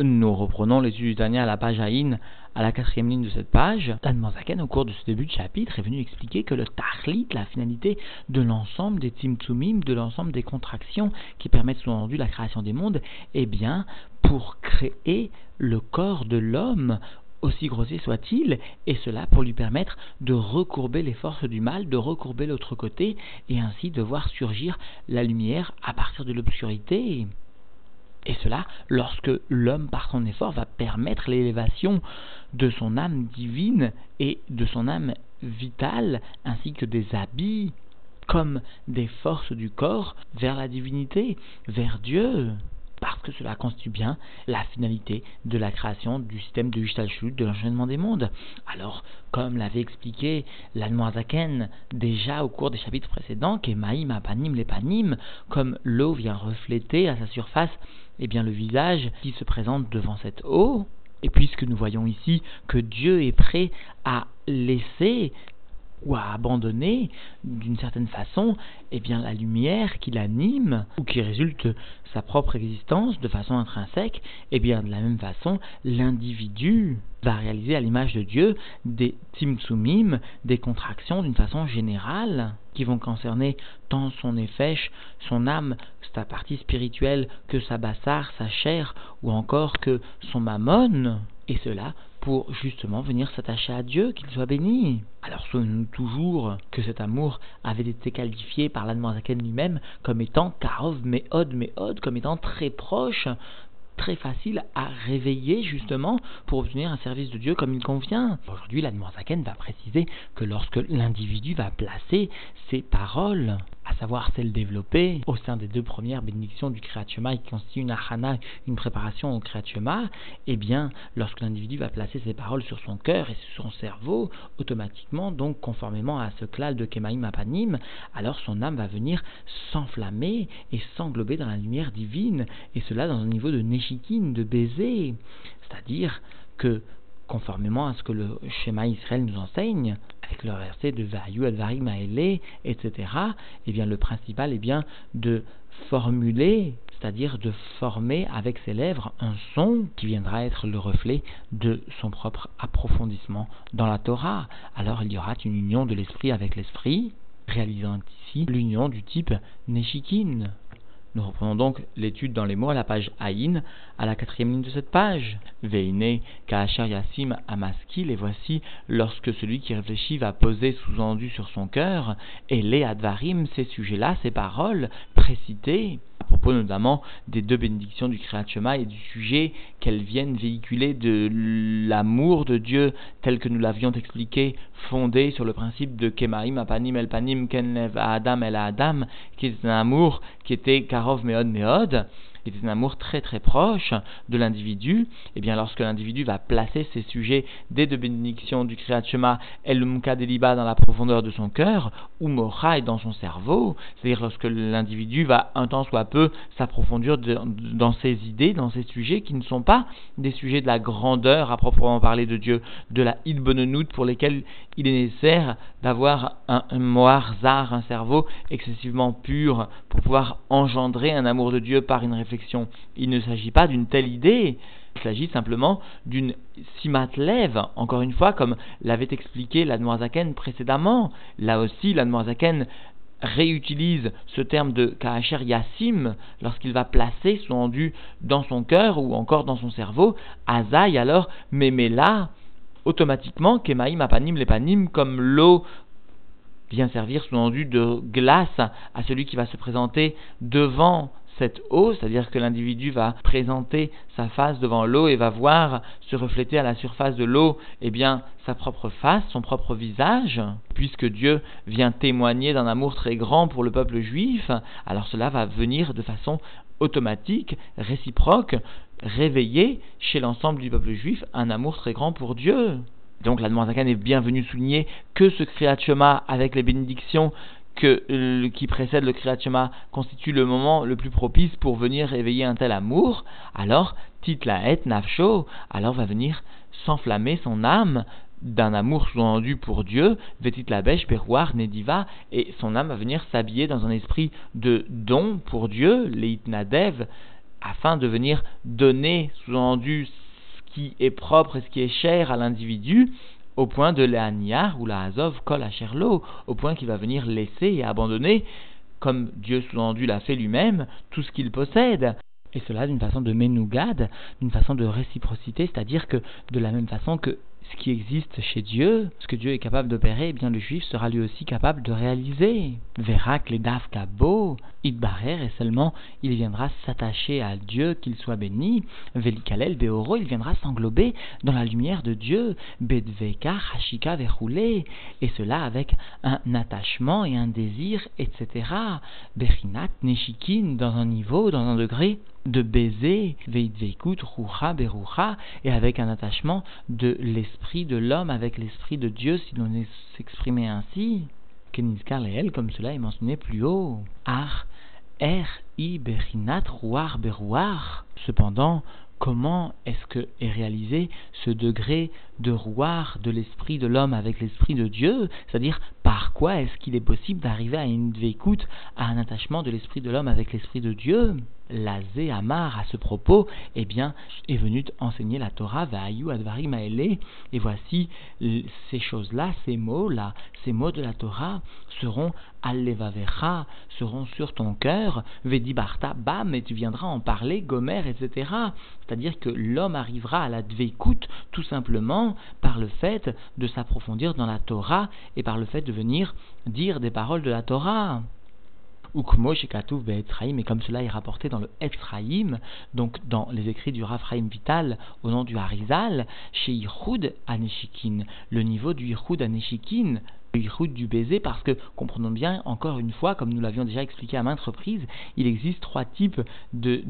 Nous reprenons l'étude Tania à la page Aïn, à la quatrième ligne de cette page. Zaken, au cours de ce début de chapitre, est venu expliquer que le Tachlit, la finalité de l'ensemble des Tzimtzumim, de l'ensemble des contractions qui permettent sous-entendu la création des mondes, est bien pour créer le corps de l'homme aussi grossier soit-il, et cela pour lui permettre de recourber les forces du mal, de recourber l'autre côté, et ainsi de voir surgir la lumière à partir de l'obscurité. Et cela lorsque l'homme, par son effort, va permettre l'élévation de son âme divine et de son âme vitale, ainsi que des habits, comme des forces du corps, vers la divinité, vers Dieu parce que cela constitue bien la finalité de la création du système de Hishtalshut, de l'enchaînement des mondes. Alors, comme l'avait expliqué l'Almoazaken déjà au cours des chapitres précédents, Apanim, Lepanim, comme l'eau vient refléter à sa surface eh bien, le visage qui se présente devant cette eau, et puisque nous voyons ici que Dieu est prêt à laisser ou à abandonner d'une certaine façon eh bien la lumière qui l'anime ou qui résulte sa propre existence de façon intrinsèque eh bien de la même façon l'individu va réaliser à l'image de Dieu des timsumim, des contractions d'une façon générale qui vont concerner tant son effèche, son âme, sa partie spirituelle, que sa bassar, sa chair, ou encore que son mammon, et cela pour justement venir s'attacher à Dieu, qu'il soit béni. Alors souvenons-nous toujours que cet amour avait été qualifié par l'Admorazaken lui-même comme étant Karov Meod Meod, comme étant très proche très facile à réveiller justement pour obtenir un service de Dieu comme il convient. Aujourd'hui, la va préciser que lorsque l'individu va placer ses paroles à savoir celle développée au sein des deux premières bénédictions du Kriyat qui constituent une achana, une préparation au Kriyat eh bien, lorsque l'individu va placer ses paroles sur son cœur et sur son cerveau, automatiquement, donc conformément à ce klal de Kemaim Apanim, alors son âme va venir s'enflammer et s'englober dans la lumière divine, et cela dans un niveau de Neshikin, de baiser. C'est-à-dire que conformément à ce que le schéma Israël nous enseigne, avec le verset de Vayu Advarim Maele, etc., eh bien le principal est bien de formuler, c'est-à-dire de former avec ses lèvres un son qui viendra être le reflet de son propre approfondissement dans la Torah. Alors il y aura une union de l'esprit avec l'esprit, réalisant ici l'union du type Neshikin, nous reprenons donc l'étude dans les mots à la page Aïn, à la quatrième ligne de cette page. Veine, Kaachar Yassim Amaskil, et voici lorsque celui qui réfléchit va poser sous-endu sur son cœur, et les Advarim, ces sujets-là, ces paroles précitées, à propos notamment des deux bénédictions du Kriyat et du sujet qu'elles viennent véhiculer de l'amour de Dieu tel que nous l'avions expliqué, fondé sur le principe de Kemaim Apanim El Panim Kenlev Adam El Adam, qui est un amour qui était Karov Meod Meod, qui était un amour très très proche de l'individu, et eh bien lorsque l'individu va placer ses sujets des deux bénédictions du Kriyat Shema El Deliba dans la profondeur de son cœur, ou Mochai dans son cerveau, c'est-à-dire lorsque l'individu va un temps soit peu s'approfondir dans ses idées, dans ses sujets qui ne sont pas des sujets de la grandeur à proprement parler de Dieu, de la Ilbonenout pour lesquels il est nécessaire d'avoir un, un un cerveau excessivement pur pour pouvoir engendrer un amour de Dieu par une réflexion il ne s'agit pas d'une telle idée, il s'agit simplement d'une simatlève, encore une fois, comme l'avait expliqué l'Admoazaken précédemment. Là aussi, l'Admoazaken réutilise ce terme de Kaacher Yassim lorsqu'il va placer son endu dans son cœur ou encore dans son cerveau. Azaï alors, là, automatiquement, Kemaim Apanim Lepanim, comme l'eau vient servir son endu de glace à celui qui va se présenter devant cette eau, c'est-à-dire que l'individu va présenter sa face devant l'eau et va voir se refléter à la surface de l'eau, eh bien, sa propre face, son propre visage, puisque Dieu vient témoigner d'un amour très grand pour le peuple juif, alors cela va venir de façon automatique, réciproque, réveiller chez l'ensemble du peuple juif un amour très grand pour Dieu. Donc la Zakan est bienvenue souligner que ce Kriyat avec les bénédictions que euh, qui précède le Kriyat constitue le moment le plus propice pour venir réveiller un tel amour, alors Titlaet Nafsho, alors va venir s'enflammer son âme d'un amour sous-entendu pour Dieu, Vetit la bêche, Nediva, et son âme va venir s'habiller dans un esprit de don pour Dieu, Leitnadev, afin de venir donner, sous-entendu, ce qui est propre et ce qui est cher à l'individu, au point de l'Aniar ou la Azov kol Asherlo, au point qu'il va venir laisser et abandonner, comme Dieu sous-entendu l'a fait lui-même, tout ce qu'il possède. Et cela d'une façon de ménougade, d'une façon de réciprocité, c'est-à-dire que de la même façon que ce qui existe chez Dieu, ce que Dieu est capable d'opérer, eh bien le juif sera lui aussi capable de réaliser. Verra que les kabo, idbarer, et seulement il viendra s'attacher à Dieu, qu'il soit béni. Velikalel beoro, il viendra s'englober dans la lumière de Dieu. Bedveka, hashika, verroulé, et cela avec un attachement et un désir, etc. Berinat, neshikin, dans un niveau, dans un degré de baiser, veikut, rucha, berucha, et avec un attachement de l'esprit de l'homme avec l'esprit de Dieu, si l'on s'exprimait ainsi. Kenizkar leel, comme cela est mentionné plus haut. Ar, er, i, berinat, ruar, beruar. Cependant, comment est-ce que est réalisé ce degré de rouar de l'esprit de l'homme avec l'esprit de Dieu C'est-à-dire, par quoi est-ce qu'il est possible d'arriver à une vécoute, à un attachement de l'esprit de l'homme avec l'esprit de Dieu? Lazé Amar, à ce propos, eh bien, est venu enseigner la Torah, Vahayu Advari Maele, et voici ces choses-là, ces mots-là, ces mots de la Torah seront Allevavecha, seront sur ton cœur, Vedi Barta, bam, et tu viendras en parler, Gomer, etc. C'est-à-dire que l'homme arrivera à la Dveikut tout simplement par le fait de s'approfondir dans la Torah et par le fait de venir dire des paroles de la Torah. Ukmo Shekatouf Be'etzraïm, et comme cela est rapporté dans le Etzraïm, donc dans les écrits du Raphaïm Vital au nom du Harizal, chez Yichud Aneshikin, le niveau du Yichud Aneshikin, le du baiser parce que, comprenons bien, encore une fois, comme nous l'avions déjà expliqué à maintes reprises, il existe trois types de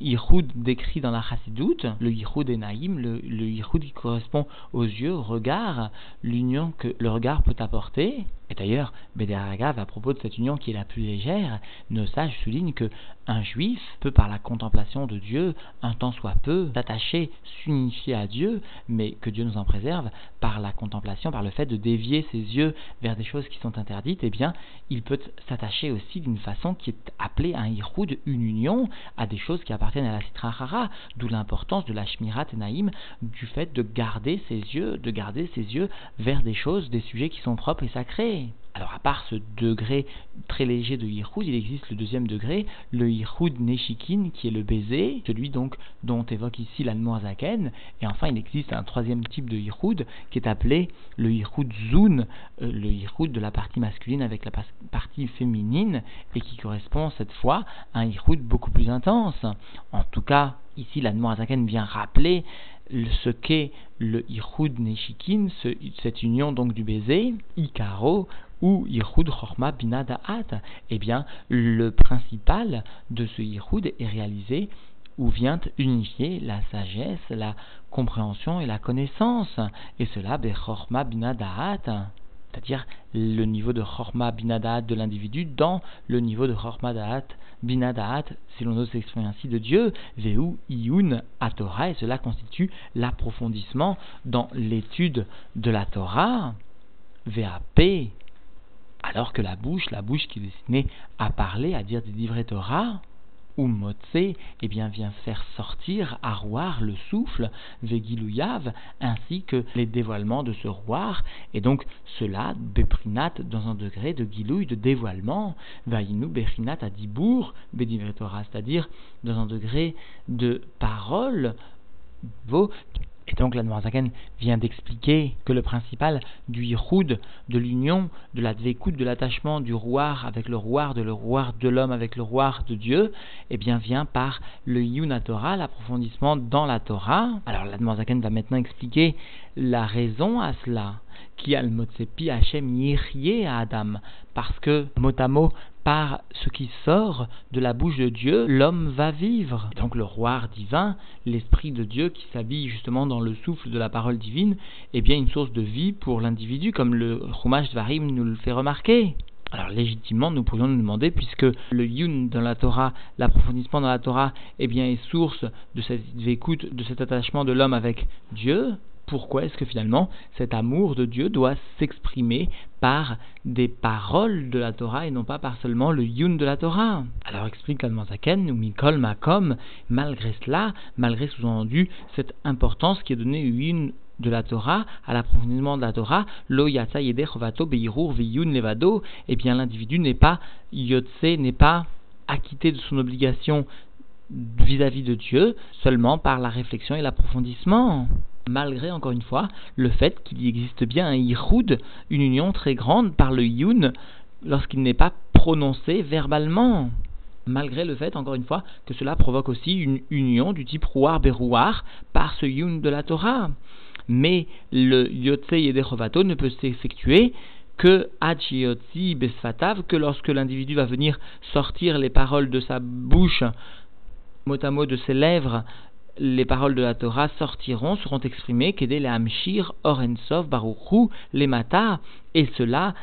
yichud décrits dans la chassidoute. Le yichud enaïm, le, le yichud qui correspond aux yeux, au regard, l'union que le regard peut apporter. Et d'ailleurs, Bédéaragav, à propos de cette union qui est la plus légère, nos sages soulignent que un juif peut, par la contemplation de Dieu, un temps soit peu, s'attacher, s'unifier à Dieu, mais que Dieu nous en préserve, par la contemplation, par le fait de dévier ses yeux vers des choses qui sont interdites, eh bien, il peut s'attacher aussi d'une façon qui est appelée un iroud, une union, à des choses qui appartiennent à la Sitra d'où l'importance de la Shmirat Naïm, du fait de garder ses yeux, de garder ses yeux vers des choses, des sujets qui sont propres et sacrés. Alors, à part ce degré très léger de Yichud, il existe le deuxième degré, le Yichud Neshikin, qui est le baiser, celui donc dont évoque ici l'Anmoazaken. Et enfin, il existe un troisième type de Yichud, qui est appelé le Yichud Zun, euh, le Yichud de la partie masculine avec la partie féminine, et qui correspond cette fois à un Yichud beaucoup plus intense. En tout cas, ici, l'Anmoazaken vient rappeler ce qu'est le Yichud Neshikin, cette union donc du baiser, Ikaro, ou Yichud Chorma Bina Da'at, eh bien, le principal de ce Yichud est réalisé où vient unifier la sagesse, la compréhension et la connaissance, et cela Chorma Bina Da'at, c'est-à-dire le niveau de Chorma Bina Da'at de l'individu dans le niveau de Chorma Da'at Bina Da'at, si l'on ose s'exprimer ainsi, de Dieu, Veu Iyun à Torah, et cela constitue l'approfondissement dans l'étude de la Torah, VAP, alors que la bouche, la bouche qui est destinée à parler, à dire des livrets Torah, ou Motse, eh bien, vient faire sortir à le souffle, Vegilouyav, ainsi que les dévoilements de ce rouar, et donc cela, Beprinat, dans un degré de guilouille, de dévoilement, Vaïnou, Beprinat à Dibour, Torah, c'est-à-dire dans un degré de parole, et donc la Noirzaken vient d'expliquer que le principal du yichud, de l'union, de la dvekout, de l'attachement du rouar avec le rouar, de le de l'homme avec le rouar de Dieu, eh bien vient par le yuna Torah, l'approfondissement dans la Torah. Alors la Noirzaken va maintenant expliquer la raison à cela qui a le motsepi Hachem yirye à Adam, parce que mot à mot, par ce qui sort de la bouche de Dieu, l'homme va vivre. donc le roi divin, l'esprit de Dieu qui s'habille justement dans le souffle de la parole divine, est bien une source de vie pour l'individu, comme le Chumash Dvarim nous le fait remarquer. Alors légitimement, nous pourrions nous demander, puisque le yun dans la Torah, l'approfondissement dans la Torah, eh bien, est source de cette écoute, de cet attachement de l'homme avec Dieu, pourquoi est-ce que finalement cet amour de Dieu doit s'exprimer par des paroles de la Torah et non pas par seulement le yun de la Torah? Alors explique Zaken, ou Mikol Makom, malgré cela, malgré sous-entendu cette importance qui est donnée au yun de la Torah, à l'approfondissement de la Torah, lo yatsa yede chovato beirur viyun levado, eh bien l'individu n'est pas yotse, n'est pas acquitté de son obligation vis-à-vis de Dieu seulement par la réflexion et l'approfondissement. Malgré, encore une fois, le fait qu'il existe bien un yichud, une union très grande par le yun, lorsqu'il n'est pas prononcé verbalement. Malgré le fait, encore une fois, que cela provoque aussi une union du type rouar berouar par ce yun de la Torah. Mais le yotse yedechovato ne peut s'effectuer que Hachiotzi besfatav, que lorsque l'individu va venir sortir les paroles de sa bouche mot à mot de ses lèvres, les paroles de la Torah sortiront, seront exprimées, Kede le Hamshir, Orensov, Baruchu, les et cela,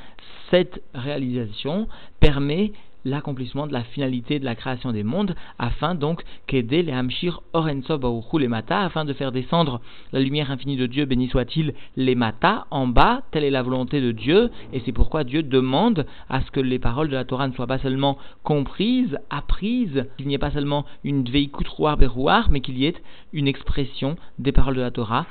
cette réalisation permet l'accomplissement de la finalité de la création des mondes, afin donc qu'aider les Hamshir Orenso les Mata, afin de faire descendre la lumière infinie de Dieu, béni soit-il, les Mata, en bas, telle est la volonté de Dieu, et c'est pourquoi Dieu demande à ce que les paroles de la Torah ne soient pas seulement comprises, apprises, qu'il n'y ait pas seulement une veikut rouar mais qu'il y ait une expression des paroles de la Torah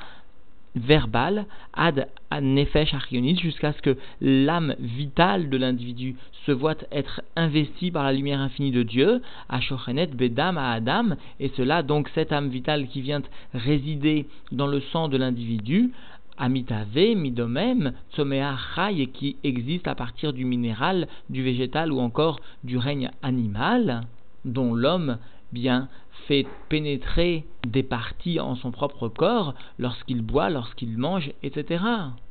verbal ad nefesh arionis jusqu'à ce que l'âme vitale de l'individu se voit être investie par la lumière infinie de Dieu, à shochenet bedam à Adam, et cela donc cette âme vitale qui vient résider dans le sang de l'individu, amitave, midomem, tsomea et qui existe à partir du minéral, du végétal ou encore du règne animal, dont l'homme bien fait pénétrer des parties en son propre corps lorsqu'il boit, lorsqu'il mange, etc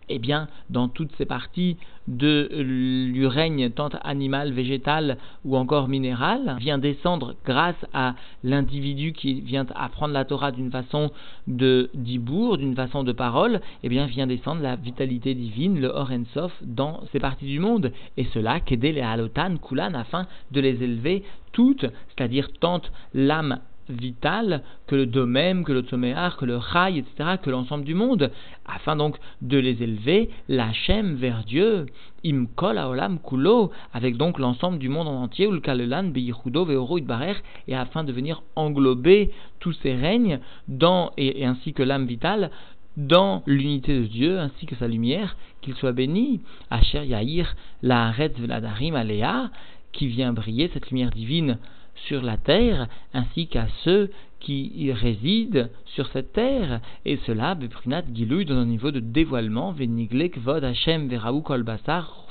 eh bien, dans toutes ces parties de lui règne tant animal, végétal ou encore minéral, vient descendre grâce à l'individu qui vient apprendre la Torah d'une façon de dibour, d'une façon de parole, eh bien, vient descendre la vitalité divine, le Sof, dans ces parties du monde. Et cela, qu'aider les halotan, kulan, afin de les élever toutes, c'est-à-dire tant l'âme vital que le domem, que le tzoméar, que le chai, etc., que l'ensemble du monde, afin donc de les élever, l'Hachem vers Dieu, imkol aolam kulo, avec donc l'ensemble du monde en entier, ou le kalelan beyichudo veoro barer, et afin de venir englober tous ces règnes dans, et, ainsi que l'âme vitale, dans l'unité de Dieu ainsi que sa lumière, qu'il soit béni. Asher Yahir, la Haretz Veladarim Alea, qui vient briller, cette lumière divine sur la terre, ainsi qu'à ceux qui y résident sur cette terre, et cela, Beprinat Gilouy, dans un niveau de dévoilement, Veniglek Vod Hashem Veraou Kol Basar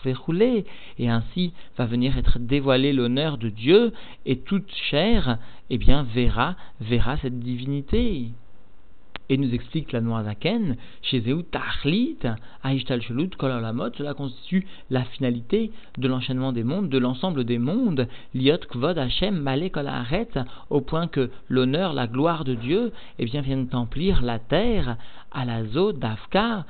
et ainsi va venir être dévoilé l'honneur de Dieu, et toute chair, eh bien, verra, verra cette divinité. Et nous explique la Noazaken, chez Zéou Tachlit, Aishtal Shelut, Kolalamot, cela constitue la finalité de l'enchaînement des mondes, de l'ensemble des mondes, Liot Kvod Hashem Male Kolaharet, au point que l'honneur, la gloire de Dieu, eh bien, viennent emplir la terre, à la zo d'Afka,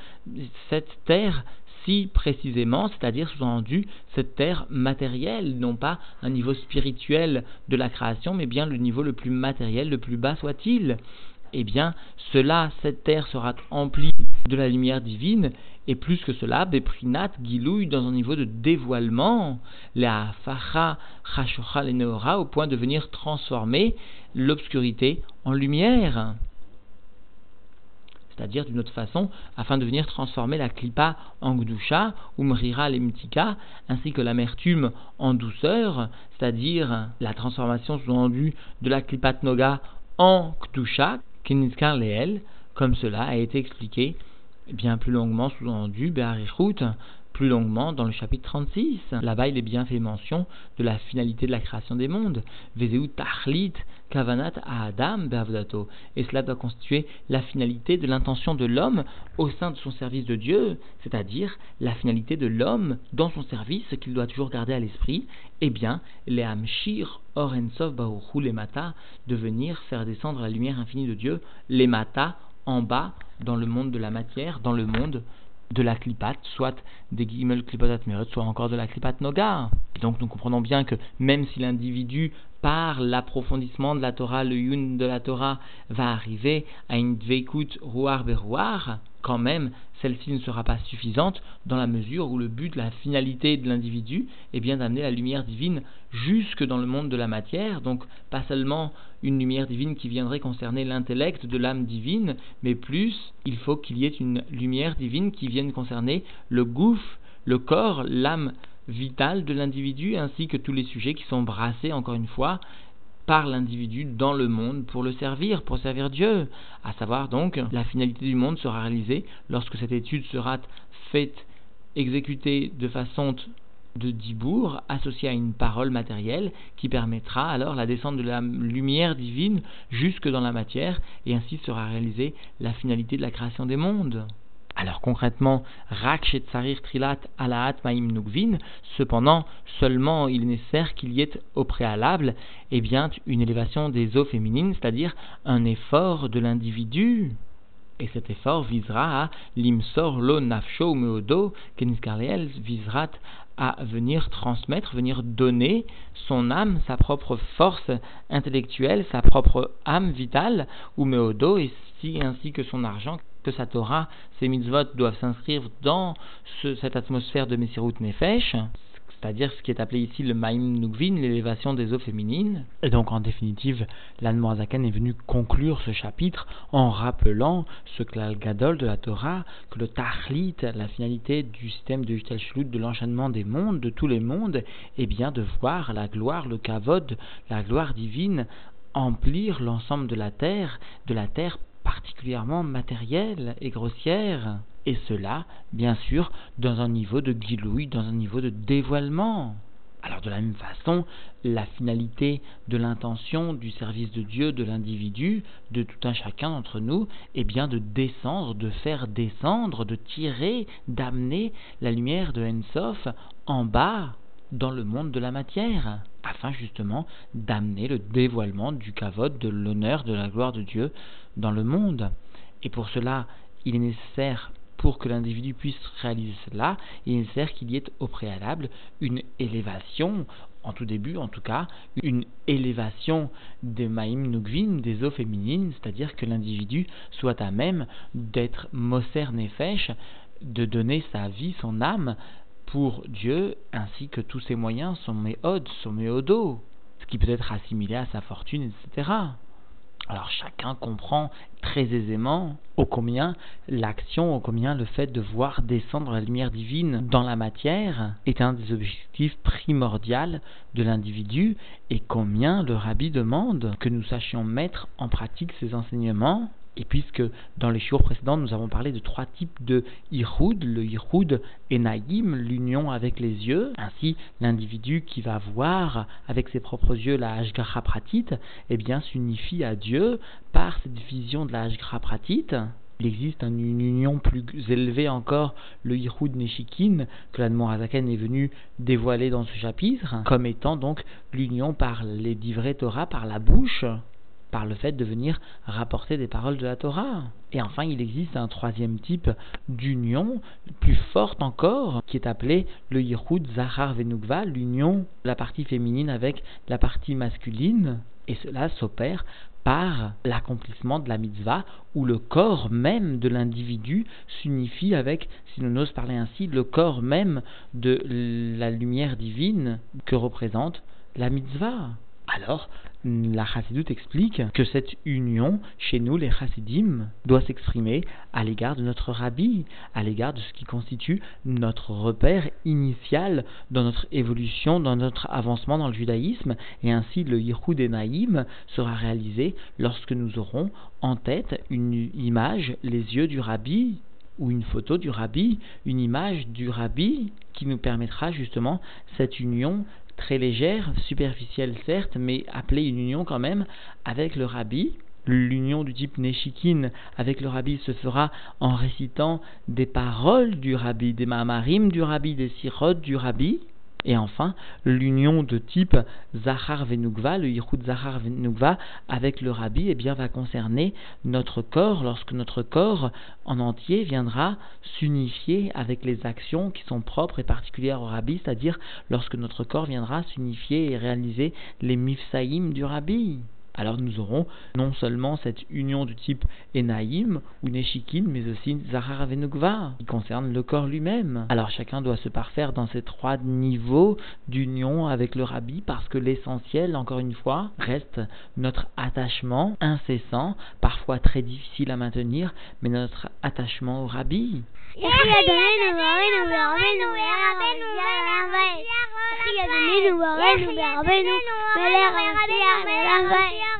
cette terre si précisément, c'est-à-dire sous-entendu cette terre matérielle, non pas un niveau spirituel de la création, mais bien le niveau le plus matériel, le plus bas soit-il eh bien, cela, cette terre sera emplie de la lumière divine, et plus que cela, Beprinat Gilouille dans un niveau de dévoilement, la Facha Chashocha Leneora, au point de venir transformer l'obscurité en lumière. C'est-à-dire d'une autre façon, afin de venir transformer la klipa en gdusha, ou mrira lemtika, ainsi que l'amertume en douceur, c'est-à-dire la transformation sous-endue de la klipat noga en kdusha, Kinizkar Leel, comme cela a été expliqué bien plus longuement sous-entendu, Be'arichut, plus longuement dans le chapitre 36. Là-bas, il est bien fait mention de la finalité de la création des mondes. Vezeu Tachlit Kavanat Adam Be'avdato. Et cela doit constituer la finalité de l'intention de l'homme au sein de son service de Dieu, c'est-à-dire la finalité de l'homme dans son service, ce qu'il doit toujours garder à l'esprit, eh bien, les Amshir Orensov Baruchu les Mata, de venir faire descendre la lumière infinie de Dieu, les Mata, en bas, dans le monde de la matière, dans le monde de la clipat, soit des gimel clipotat soit encore de la clipat noga. donc nous comprenons bien que même si l'individu, par l'approfondissement de la Torah, le yun de la Torah, va arriver à une dveikut rouar berouar, quand même, celle-ci ne sera pas suffisante dans la mesure où le but, la finalité de l'individu est bien d'amener la lumière divine jusque dans le monde de la matière, donc pas seulement une lumière divine qui viendrait concerner l'intellect de l'âme divine, mais plus, il faut qu'il y ait une lumière divine qui vienne concerner le gouffre, le corps, l'âme vitale de l'individu, ainsi que tous les sujets qui sont brassés, encore une fois, par l'individu dans le monde pour le servir, pour servir Dieu. À savoir donc, la finalité du monde sera réalisée lorsque cette étude sera faite, exécutée de façon de dibour associée à une parole matérielle qui permettra alors la descente de la lumière divine jusque dans la matière et ainsi sera réalisée la finalité de la création des mondes. Alors concrètement, Rak Tsarir Trilat Alaat Maim Nugvin, cependant, seulement il est nécessaire qu'il y ait au préalable eh bien, une élévation des eaux féminines, c'est-à-dire un effort de l'individu. Et cet effort visera à l'imsor lo nafsho meodo, keniskarleel visera à venir transmettre, venir donner son âme, sa propre force intellectuelle, sa propre âme vitale, ou meodo, ainsi que son argent, que sa Torah, ses mitzvot doivent s'inscrire dans cette atmosphère de Messirut Nefesh, c'est-à-dire ce qui est appelé ici le Maïm Nukvin, l'élévation des eaux féminines. Et donc, en définitive, l'Anne est venu conclure ce chapitre en rappelant ce klal gadol de la Torah, que le Tachlit, la finalité du système de Yutel de l'enchaînement des mondes, de tous les mondes, est bien de voir la gloire, le kavod, la gloire divine emplir l'ensemble de la terre, de la terre particulièrement matérielle et grossière, et cela, bien sûr, dans un niveau de guilouille, dans un niveau de dévoilement. Alors de la même façon, la finalité de l'intention du service de Dieu, de l'individu, de tout un chacun d'entre nous, est bien de descendre, de faire descendre, de tirer, d'amener la lumière de Ensof en bas dans le monde de la matière, afin justement d'amener le dévoilement du kavod, de l'honneur, de la gloire de Dieu dans le monde. Et pour cela, il est nécessaire, pour que l'individu puisse réaliser cela, il est nécessaire qu'il y ait au préalable une élévation, en tout début en tout cas, une élévation des maïm nugvin, des eaux féminines, c'est-à-dire que l'individu soit à même d'être moser nefesh, de donner sa vie, son âme, pour Dieu, ainsi que tous ses moyens, son méod, son méodo, ce qui peut être assimilé à sa fortune, etc. Alors chacun comprend très aisément au combien l'action, au combien le fait de voir descendre la lumière divine dans la matière est un des objectifs primordiaux de l'individu et combien le rabbi demande que nous sachions mettre en pratique ces enseignements et puisque dans les jours précédents, nous avons parlé de trois types de Ihoud, le Ihoud Enaïm, l'union avec les yeux, ainsi l'individu qui va voir avec ses propres yeux la Hashgacha Pratit, eh bien s'unifie à Dieu par cette vision de la Hashgacha Pratit. Il existe une union plus élevée encore, le Yichud Neshikin, que l'Admorazaken est venu dévoiler dans ce chapitre, comme étant donc l'union par les divrei Torah, par la bouche, par le fait de venir rapporter des paroles de la Torah. Et enfin, il existe un troisième type d'union, plus forte encore, qui est appelé le Yichud Zahar Venugva, l'union de la partie féminine avec la partie masculine. Et cela s'opère par l'accomplissement de la mitzvah, où le corps même de l'individu s'unifie avec, si l'on ose parler ainsi, le corps même de la lumière divine que représente la mitzvah. Alors, la Chassidut explique que cette union, chez nous, les Chassidim, doit s'exprimer à l'égard de notre rabbi, à l'égard de ce qui constitue notre repère initial dans notre évolution, dans notre avancement dans le judaïsme, et ainsi le Yichud Naïm sera réalisé lorsque nous aurons en tête une image, les yeux du rabbi, ou une photo du rabbi, une image du rabbi qui nous permettra justement cette union très légère, superficielle certes, mais appelée une union quand même avec le rabbi. L'union du type Neshikin avec le rabbi se fera en récitant des paroles du rabbi, des mamarim du rabbi, des sirot du rabbi, et enfin, l'union de type Zahar Venugva, le Yichud Zahar Venugva, avec le Rabbi, eh bien, va concerner notre corps, lorsque notre corps en entier viendra s'unifier avec les actions qui sont propres et particulières au Rabbi, c'est-à-dire lorsque notre corps viendra s'unifier et réaliser les mifsaïm du Rabbi alors nous aurons non seulement cette union du type Enaïm ou Neshikin, mais aussi zaharavenukva qui concerne le corps lui-même. Alors chacun doit se parfaire dans ces trois niveaux d'union avec le Rabbi, parce que l'essentiel, encore une fois, reste notre attachement incessant, parfois très difficile à maintenir, mais notre attachement au Rabbi. Merci à nous, nous, nous, nous, nous, nous, nous, nous,